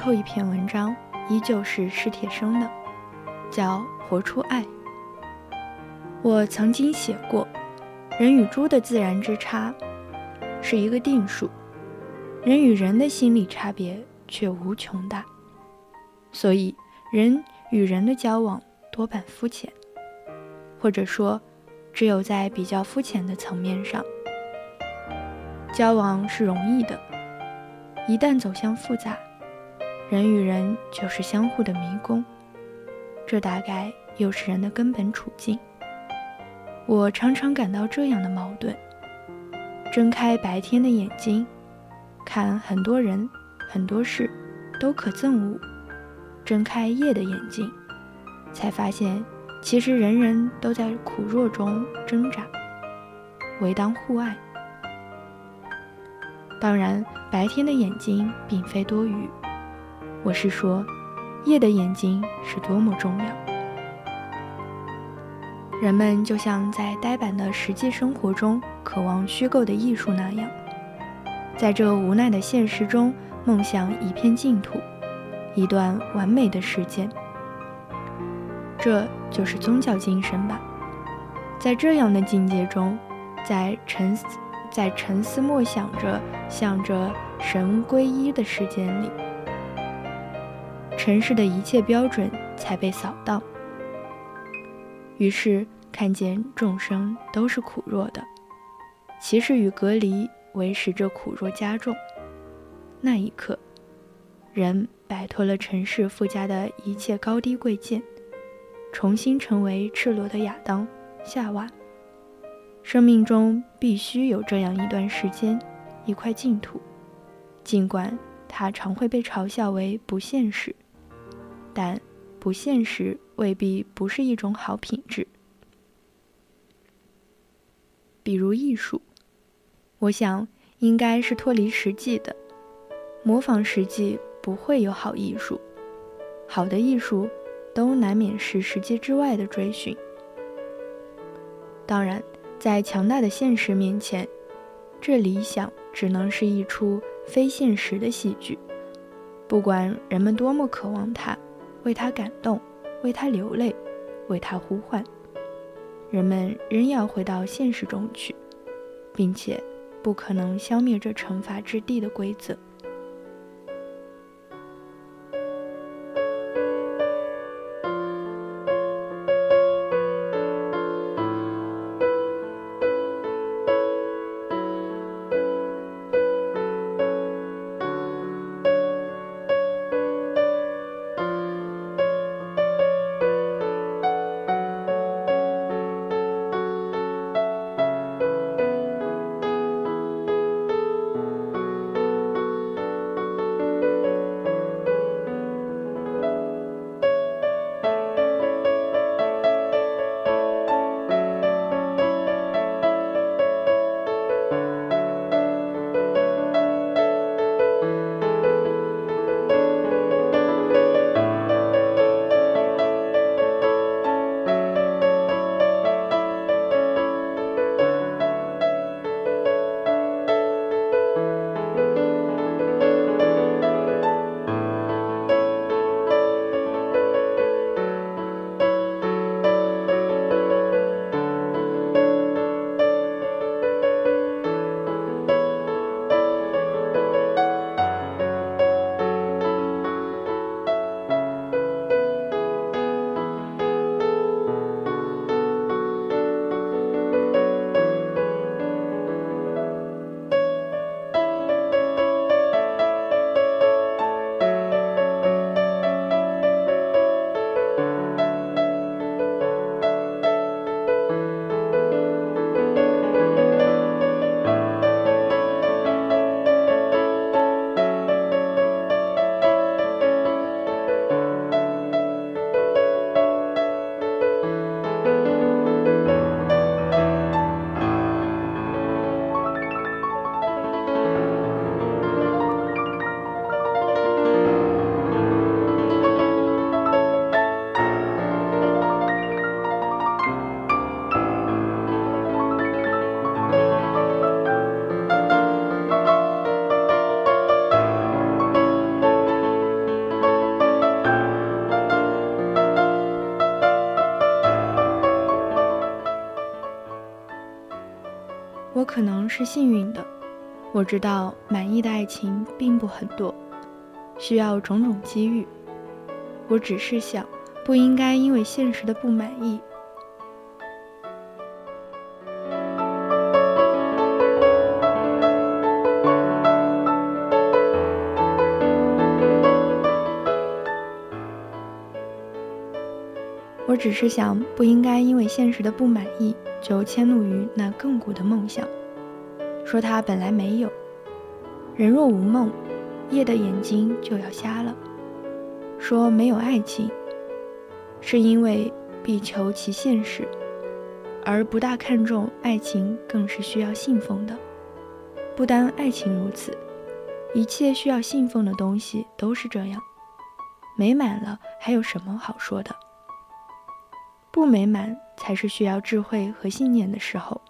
后一篇文章依旧是史铁生的，叫《活出爱》。我曾经写过，人与猪的自然之差是一个定数，人与人的心理差别却无穷大，所以人与人的交往多半肤浅，或者说，只有在比较肤浅的层面上，交往是容易的。一旦走向复杂，人与人就是相互的迷宫，这大概又是人的根本处境。我常常感到这样的矛盾：睁开白天的眼睛，看很多人、很多事都可憎恶；睁开夜的眼睛，才发现其实人人都在苦弱中挣扎，唯当互爱。当然，白天的眼睛并非多余，我是说，夜的眼睛是多么重要。人们就像在呆板的实际生活中渴望虚构的艺术那样，在这无奈的现实中梦想一片净土，一段完美的时间。这就是宗教精神吧。在这样的境界中，在沉思。在沉思默想着、向着神归一的时间里，尘世的一切标准才被扫荡。于是看见众生都是苦弱的，歧视与隔离为使这苦弱加重。那一刻，人摆脱了尘世附加的一切高低贵贱，重新成为赤裸的亚当、夏娃。生命中必须有这样一段时间，一块净土，尽管它常会被嘲笑为不现实，但不现实未必不是一种好品质。比如艺术，我想应该是脱离实际的，模仿实际不会有好艺术，好的艺术都难免是实际之外的追寻。当然。在强大的现实面前，这理想只能是一出非现实的戏剧。不管人们多么渴望它，为他感动，为他流泪，为他呼唤，人们仍要回到现实中去，并且不可能消灭这惩罚之地的规则。是幸运的，我知道满意的爱情并不很多，需要种种机遇。我只是想，不应该因为现实的不满意。我只是想，不应该因为现实的不满意，就迁怒于那亘古的梦想，说他本来没有。人若无梦，夜的眼睛就要瞎了。说没有爱情，是因为必求其现实，而不大看重爱情，更是需要信奉的。不单爱情如此，一切需要信奉的东西都是这样。美满了，还有什么好说的？不美满才是需要智慧和信念的时候。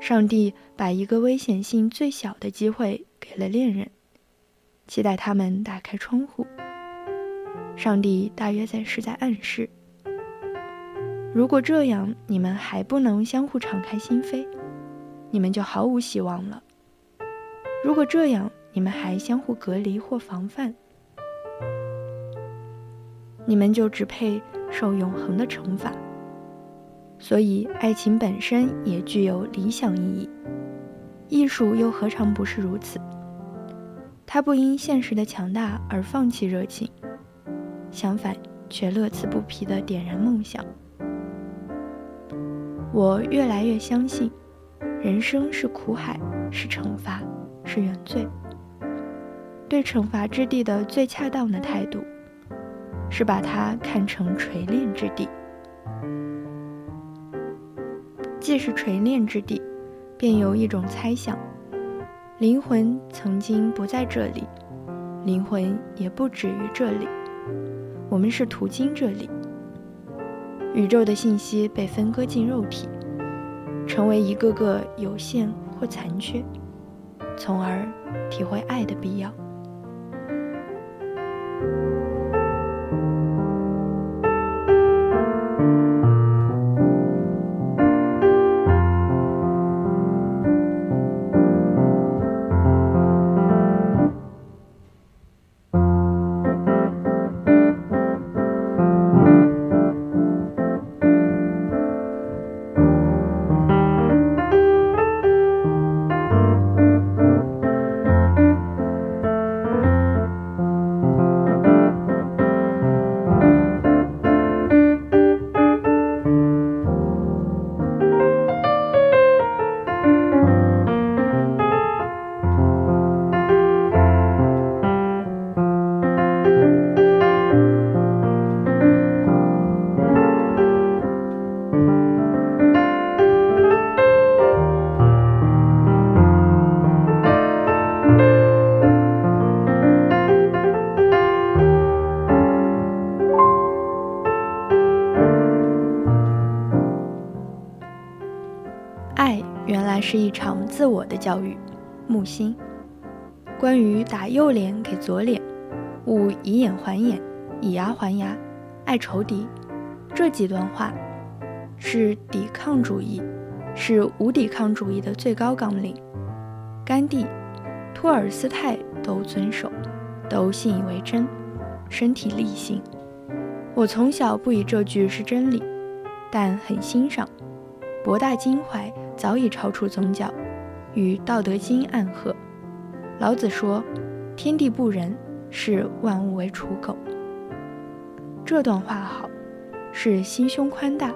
上帝把一个危险性最小的机会给了恋人，期待他们打开窗户。上帝大约在是在暗示：如果这样你们还不能相互敞开心扉，你们就毫无希望了；如果这样你们还相互隔离或防范，你们就只配。受永恒的惩罚，所以爱情本身也具有理想意义。艺术又何尝不是如此？它不因现实的强大而放弃热情，相反，却乐此不疲地点燃梦想。我越来越相信，人生是苦海，是惩罚，是原罪。对惩罚之地的最恰当的态度。是把它看成锤炼之地，既是锤炼之地，便有一种猜想：灵魂曾经不在这里，灵魂也不止于这里，我们是途经这里。宇宙的信息被分割进肉体，成为一个个有限或残缺，从而体会爱的必要。的教育。木心，关于打右脸给左脸，勿以眼还眼，以牙还牙，爱仇敌，这几段话是抵抗主义，是无抵抗主义的最高纲领。甘地、托尔斯泰都遵守，都信以为真，身体力行。我从小不以这句是真理，但很欣赏，博大襟怀。早已超出宗教，与《道德经》暗合。老子说：“天地不仁，视万物为刍狗。”这段话好，是心胸宽大，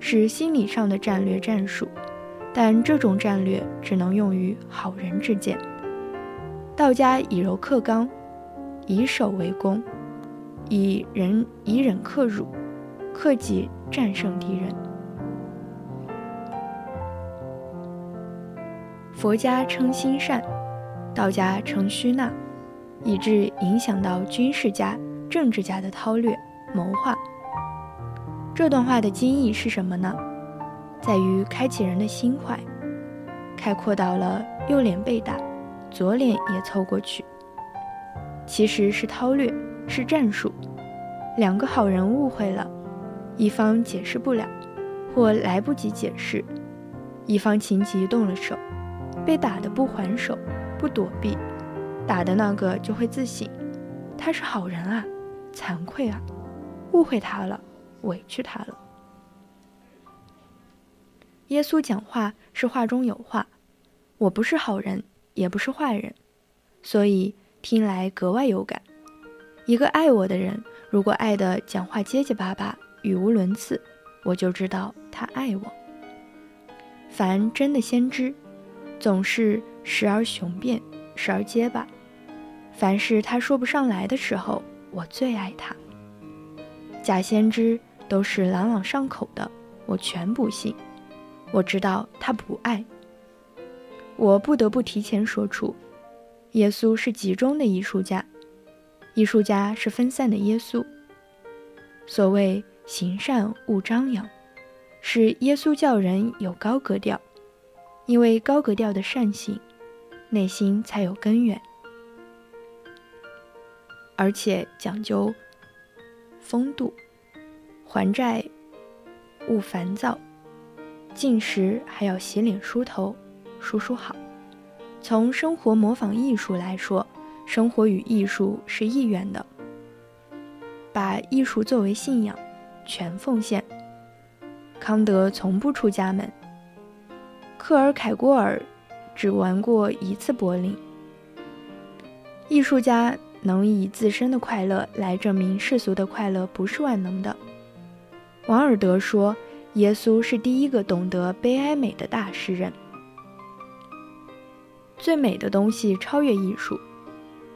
是心理上的战略战术。但这种战略只能用于好人之间。道家以柔克刚，以守为攻，以忍以忍克辱，克己战胜敌人。佛家称心善，道家称虚纳，以致影响到军事家、政治家的韬略谋划。这段话的精义是什么呢？在于开启人的心怀，开阔到了右脸被打，左脸也凑过去。其实是韬略，是战术。两个好人误会了，一方解释不了，或来不及解释。一方情急动了手，被打的不还手，不躲避，打的那个就会自省，他是好人啊，惭愧啊，误会他了，委屈他了。耶稣讲话是话中有话，我不是好人，也不是坏人，所以听来格外有感。一个爱我的人，如果爱的讲话结结巴巴、语无伦次，我就知道他爱我。凡真的先知，总是时而雄辩，时而结巴。凡是他说不上来的时候，我最爱他。假先知都是朗朗上口的，我全不信。我知道他不爱。我不得不提前说出，耶稣是集中的艺术家，艺术家是分散的耶稣。所谓行善勿张扬，是耶稣教人有高格调，因为高格调的善行，内心才有根源，而且讲究风度，还债勿烦躁。进食还要洗脸梳头，梳梳好。从生活模仿艺术来说，生活与艺术是一元的。把艺术作为信仰，全奉献。康德从不出家门。克尔凯郭尔只玩过一次柏林。艺术家能以自身的快乐来证明世俗的快乐不是万能的。王尔德说。耶稣是第一个懂得悲哀美的大诗人。最美的东西超越艺术，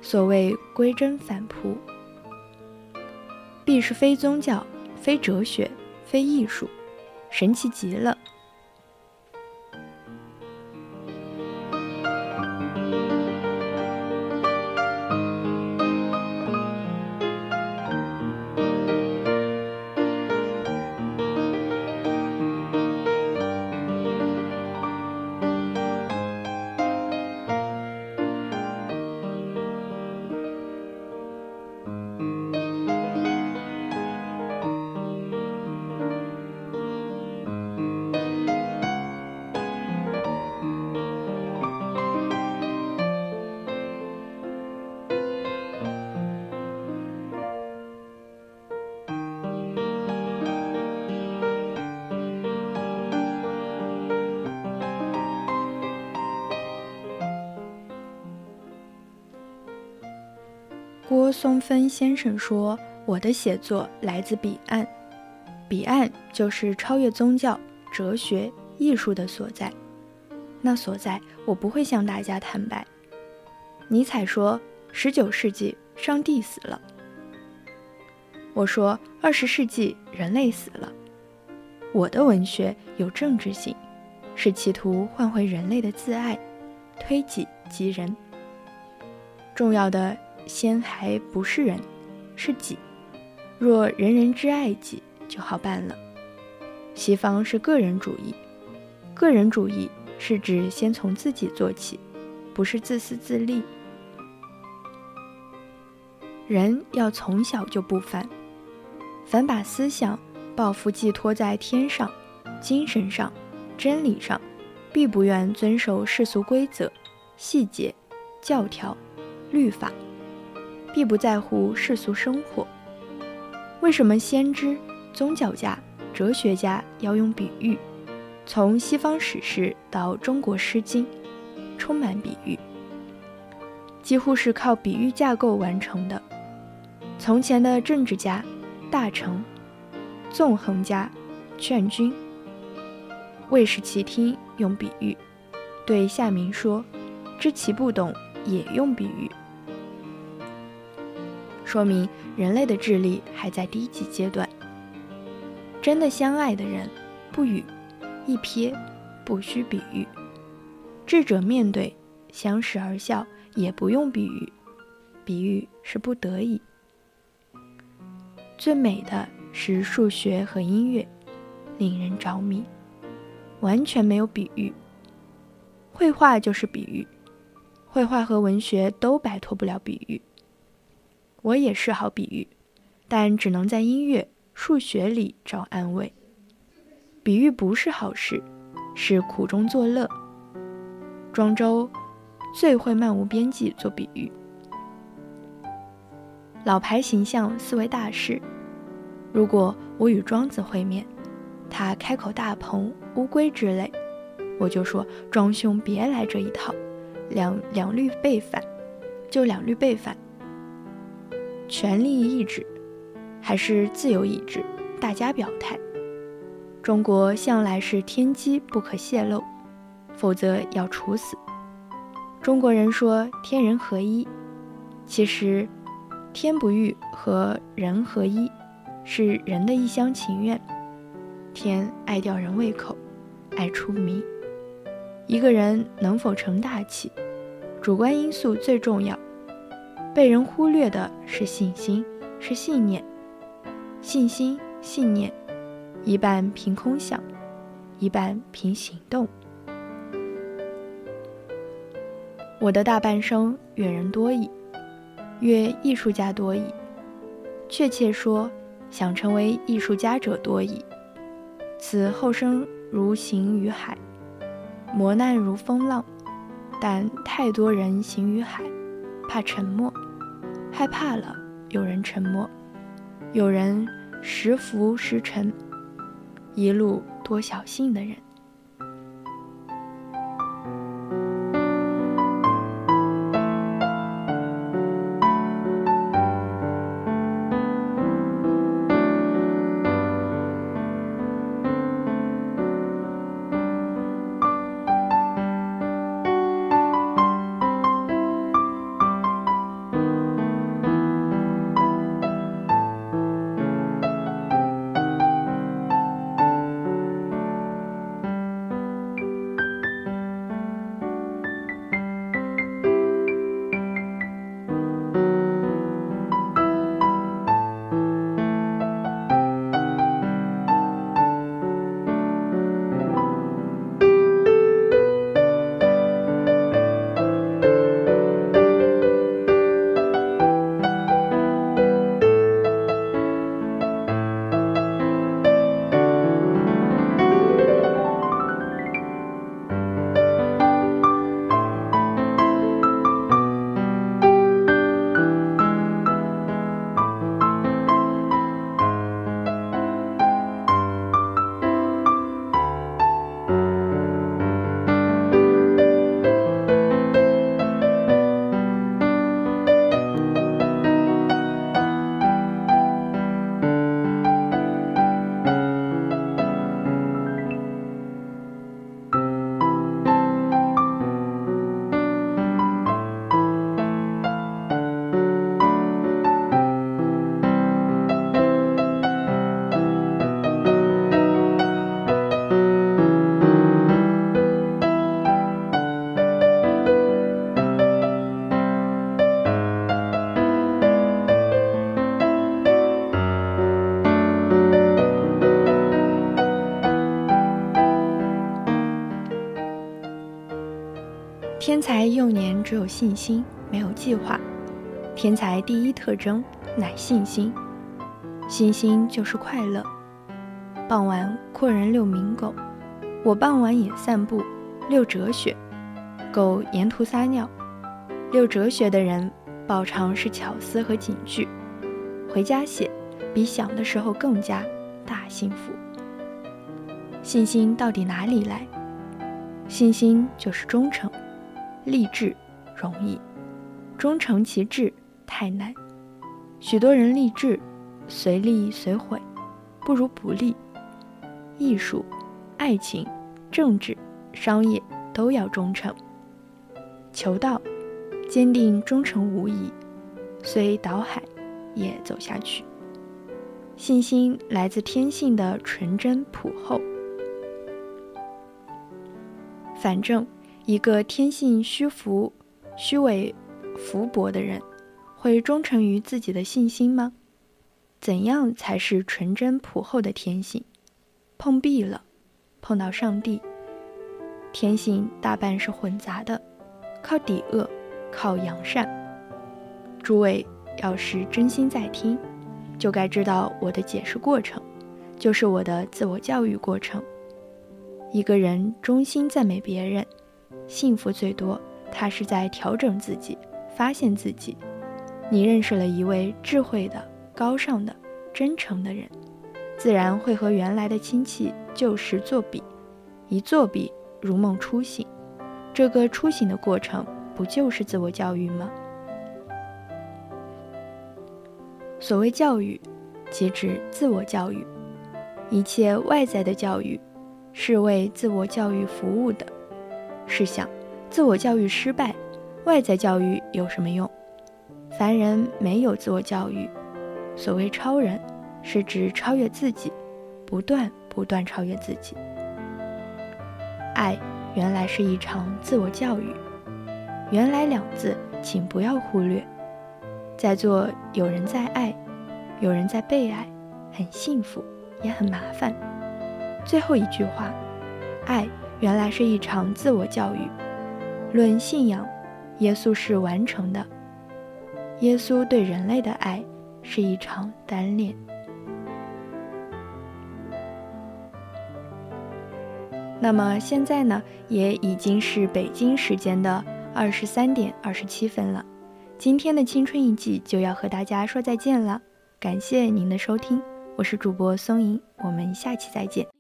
所谓归真反璞，必是非宗教、非哲学、非艺术，神奇极了。松芬先生说：“我的写作来自彼岸，彼岸就是超越宗教、哲学、艺术的所在。那所在，我不会向大家坦白。”尼采说：“十九世纪，上帝死了。”我说：“二十世纪，人类死了。”我的文学有政治性，是企图换回人类的自爱，推己及人。重要的。先还不是人，是己。若人人之爱己，就好办了。西方是个人主义，个人主义是指先从自己做起，不是自私自利。人要从小就不凡，凡把思想、抱负寄托在天上、精神上、真理上，必不愿遵守世俗规则、细节、教条、律法。必不在乎世俗生活。为什么先知、宗教家、哲学家要用比喻？从西方史诗到中国诗经，充满比喻，几乎是靠比喻架构完成的。从前的政治家、大臣、纵横家、劝君，为使其听用比喻，对下民说，知其不懂也用比喻。说明人类的智力还在低级阶段。真的相爱的人，不语，一瞥，不需比喻。智者面对，相视而笑，也不用比喻，比喻是不得已。最美的是数学和音乐，令人着迷，完全没有比喻。绘画就是比喻，绘画和文学都摆脱不了比喻。我也是好比喻，但只能在音乐、数学里找安慰。比喻不是好事，是苦中作乐。庄周最会漫无边际做比喻。老牌形象思维大师，如果我与庄子会面，他开口大鹏、乌龟之类，我就说庄兄别来这一套，两两律背反，就两律背反。权力意志还是自由意志，大家表态。中国向来是天机不可泄露，否则要处死。中国人说天人合一，其实天不欲和人合一，是人的一厢情愿。天爱吊人胃口，爱出名。一个人能否成大器，主观因素最重要。被人忽略的是信心，是信念。信心、信念，一半凭空想，一半凭行动。我的大半生阅人多矣，阅艺术家多矣。确切说，想成为艺术家者多矣。此后生如行于海，磨难如风浪，但太多人行于海。怕沉默，害怕了有人沉默，有人时浮时沉，一路多小心的人。幼年只有信心，没有计划。天才第一特征乃信心，信心就是快乐。傍晚阔人遛明狗，我傍晚也散步，遛哲学。狗沿途撒尿，遛哲学的人饱尝是巧思和警句，回家写比想的时候更加大幸福。信心到底哪里来？信心就是忠诚。立志容易，忠诚其志太难。许多人立志随立随毁，不如不立。艺术、爱情、政治、商业都要忠诚。求道，坚定忠诚无疑，虽倒海也走下去。信心来自天性的纯真朴厚。反正。一个天性虚浮、虚伪、浮薄的人，会忠诚于自己的信心吗？怎样才是纯真朴厚的天性？碰壁了，碰到上帝。天性大半是混杂的，靠抵恶，靠扬善。诸位要是真心在听，就该知道我的解释过程，就是我的自我教育过程。一个人衷心赞美别人，幸福最多，他是在调整自己，发现自己。你认识了一位智慧的、高尚的、真诚的人，自然会和原来的亲戚旧时作比，一作比如梦初醒。这个初醒的过程，不就是自我教育吗？所谓教育，即指自我教育。一切外在的教育，是为自我教育服务的。试想，自我教育失败，外在教育有什么用？凡人没有自我教育。所谓超人，是指超越自己，不断不断超越自己。爱。原来是一场自我教育。原来两字，请不要忽略。在座有人在爱，有人在被爱，很幸福，也很麻烦。最后一句话，爱原来是一场自我教育。论信仰，耶稣是完成的。耶稣对人类的爱是一场单恋。那么现在呢，也已经是北京时间的二十三点二十七分了。今天的青春一记就要和大家说再见了，感谢您的收听，我是主播松莹，我们下期再见。